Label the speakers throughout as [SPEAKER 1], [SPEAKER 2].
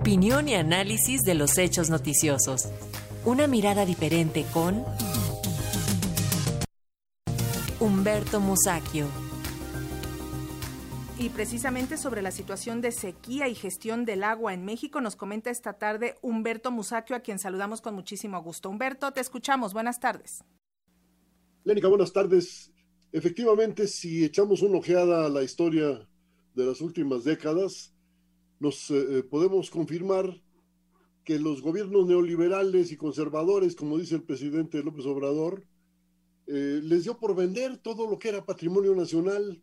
[SPEAKER 1] Opinión y análisis de los hechos noticiosos. Una mirada diferente con Humberto Musacchio.
[SPEAKER 2] Y precisamente sobre la situación de sequía y gestión del agua en México nos comenta esta tarde Humberto Musacchio, a quien saludamos con muchísimo gusto. Humberto, te escuchamos. Buenas tardes.
[SPEAKER 3] Lénica, buenas tardes. Efectivamente, si echamos una ojeada a la historia de las últimas décadas, nos eh, eh, podemos confirmar que los gobiernos neoliberales y conservadores, como dice el presidente López Obrador, eh, les dio por vender todo lo que era patrimonio nacional,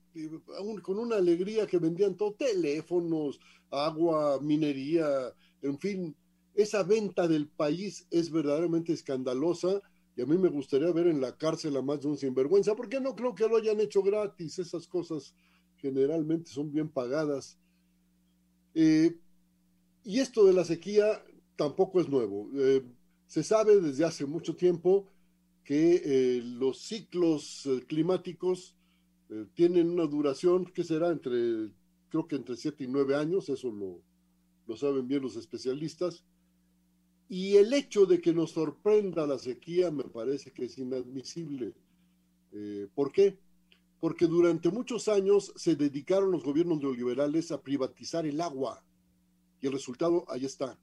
[SPEAKER 3] con una alegría que vendían todo, teléfonos, agua, minería, en fin, esa venta del país es verdaderamente escandalosa y a mí me gustaría ver en la cárcel a más de un sinvergüenza, porque no creo que lo hayan hecho gratis, esas cosas generalmente son bien pagadas. Eh, y esto de la sequía tampoco es nuevo. Eh, se sabe desde hace mucho tiempo que eh, los ciclos climáticos tienen una duración que será entre, creo que entre 7 y 9 años, eso lo, lo saben bien los especialistas. Y el hecho de que nos sorprenda la sequía me parece que es inadmisible. ¿Por qué? Porque durante muchos años se dedicaron los gobiernos neoliberales a privatizar el agua. Y el resultado ahí está.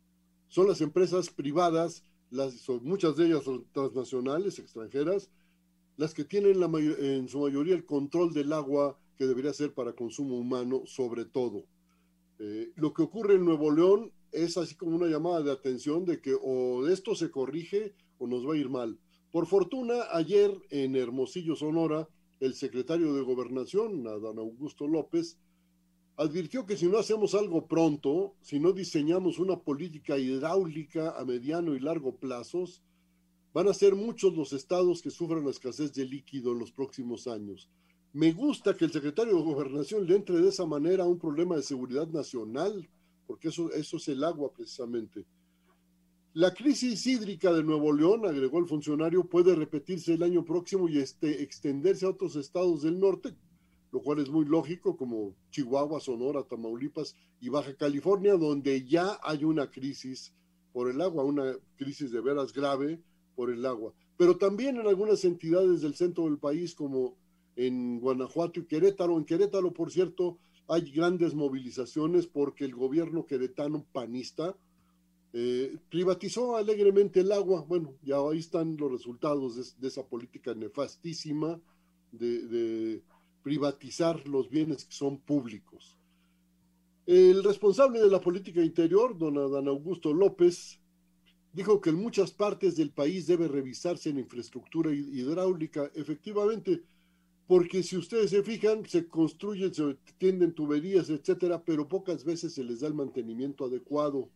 [SPEAKER 3] Son las empresas privadas, las, son, muchas de ellas son transnacionales, extranjeras, las que tienen en su mayoría el control del agua que debería ser para consumo humano, sobre todo. Eh, lo que ocurre en Nuevo León es así como una llamada de atención de que o esto se corrige o nos va a ir mal. Por fortuna, ayer en Hermosillo, Sonora, el secretario de Gobernación, Adán Augusto López, advirtió que si no hacemos algo pronto, si no diseñamos una política hidráulica a mediano y largo plazos, van a ser muchos los estados que sufran la escasez de líquido en los próximos años. Me gusta que el secretario de Gobernación le entre de esa manera a un problema de seguridad nacional, porque eso, eso es el agua precisamente. La crisis hídrica de Nuevo León, agregó el funcionario, puede repetirse el año próximo y este, extenderse a otros estados del norte, lo cual es muy lógico, como Chihuahua, Sonora, Tamaulipas y Baja California, donde ya hay una crisis por el agua, una crisis de veras grave por el agua. Pero también en algunas entidades del centro del país, como en Guanajuato y Querétaro. En Querétaro, por cierto, hay grandes movilizaciones porque el gobierno queretano panista, eh, privatizó alegremente el agua. Bueno, ya ahí están los resultados de, esa política nefastísima de, privatizar los bienes que son públicos. El responsable de la política interior, don Adán Augusto López, dijo que en muchas partes del país debe revisarse en infraestructura hidráulica, efectivamente, porque si ustedes se fijan, se construyen, se tienden tuberías, etcétera, pero pocas veces se les da el mantenimiento adecuado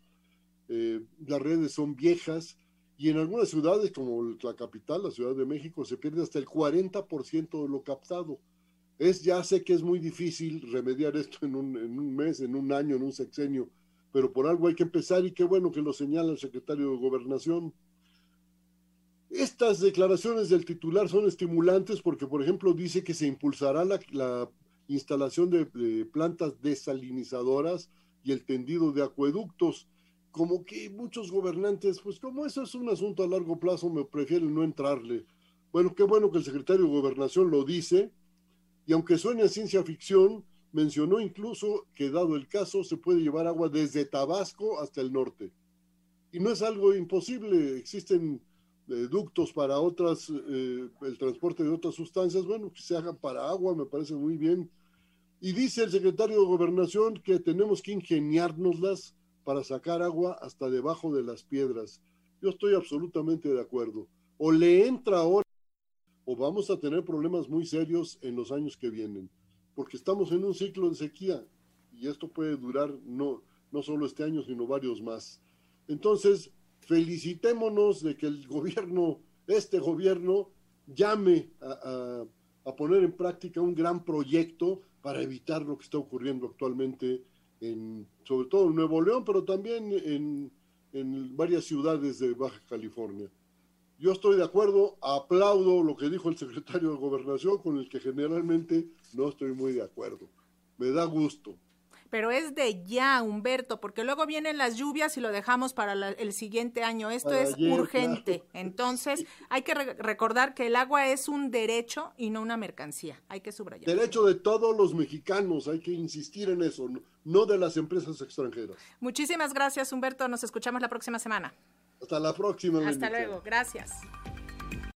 [SPEAKER 3] eh, las redes son viejas y en algunas ciudades como la capital, la Ciudad de México, se pierde hasta el 40% de lo captado. Es, ya sé que es muy difícil remediar esto en un, en un mes, en un año, en un sexenio, pero por algo hay que empezar y qué bueno que lo señala el secretario de Gobernación. Estas declaraciones del titular son estimulantes porque, por ejemplo, dice que se impulsará la, la instalación de, de, plantas desalinizadoras y el tendido de acueductos como que muchos gobernantes, pues como eso es un asunto a largo plazo, me prefieren no entrarle. Bueno, qué bueno que el secretario de Gobernación lo dice, y aunque suene ciencia ficción, mencionó incluso que dado el caso se puede llevar agua desde Tabasco hasta el norte. Y no es algo imposible, existen eh, ductos para otras, eh, el transporte de otras sustancias, bueno, que se hagan para agua, me parece muy bien. Y dice el secretario de Gobernación que tenemos que ingeniárnoslas para sacar agua hasta debajo de las piedras. Yo estoy absolutamente de acuerdo. O le entra ahora o vamos a tener problemas muy serios en los años que vienen, porque estamos en un ciclo de sequía y esto puede durar no, no solo este año, sino varios más. Entonces, felicitémonos de que el gobierno, este gobierno, llame a, a poner en práctica un gran proyecto para evitar lo que está ocurriendo actualmente en, sobre todo en Nuevo León, pero también en, en varias ciudades de Baja California. Yo estoy de acuerdo, aplaudo lo que dijo el secretario de Gobernación, con el que generalmente no estoy muy de acuerdo. Me da gusto.
[SPEAKER 2] Pero es de ya, Humberto, porque luego vienen las lluvias y lo dejamos para el siguiente año. Esto es urgente. Entonces, hay que recordar que el agua es un derecho y no una mercancía. Hay que subrayar.
[SPEAKER 3] Derecho de todos los mexicanos, hay que insistir en eso, no de las empresas extranjeras.
[SPEAKER 2] Muchísimas gracias, Humberto. Nos escuchamos la próxima semana.
[SPEAKER 3] Hasta la próxima.
[SPEAKER 2] Hasta luego. Gracias.